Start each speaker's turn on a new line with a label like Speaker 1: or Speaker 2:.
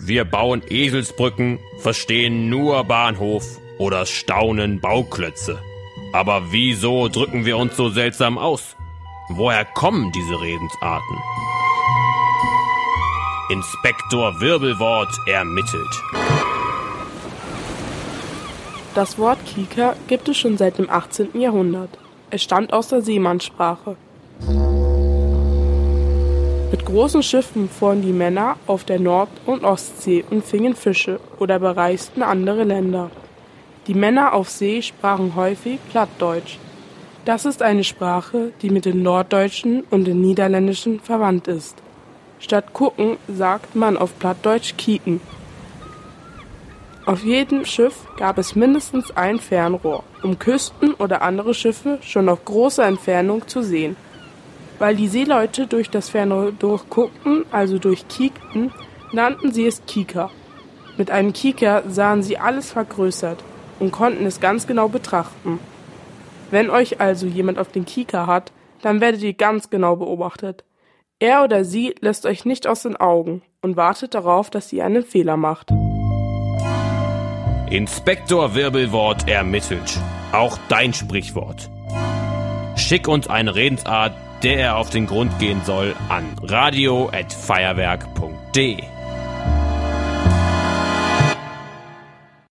Speaker 1: Wir bauen Eselsbrücken, verstehen nur Bahnhof oder staunen Bauklötze. Aber wieso drücken wir uns so seltsam aus? Woher kommen diese Redensarten? Inspektor Wirbelwort ermittelt.
Speaker 2: Das Wort Kieker gibt es schon seit dem 18. Jahrhundert. Es stammt aus der Seemannssprache. Mit großen Schiffen fuhren die Männer auf der Nord- und Ostsee und fingen Fische oder bereisten andere Länder. Die Männer auf See sprachen häufig Plattdeutsch. Das ist eine Sprache, die mit dem Norddeutschen und dem Niederländischen verwandt ist. Statt gucken sagt man auf Plattdeutsch kieken. Auf jedem Schiff gab es mindestens ein Fernrohr, um Küsten oder andere Schiffe schon auf großer Entfernung zu sehen. Weil die Seeleute durch das Fernrohr durchguckten, also durchkiekten, nannten sie es Kieker. Mit einem Kieker sahen sie alles vergrößert und konnten es ganz genau betrachten. Wenn euch also jemand auf den Kieker hat, dann werdet ihr ganz genau beobachtet. Er oder sie lässt euch nicht aus den Augen und wartet darauf, dass ihr einen Fehler macht.
Speaker 1: Inspektor Wirbelwort ermittelt. Auch dein Sprichwort. Schick uns eine Redensart, der er auf den Grund gehen soll, an radio@feuerwerk.de.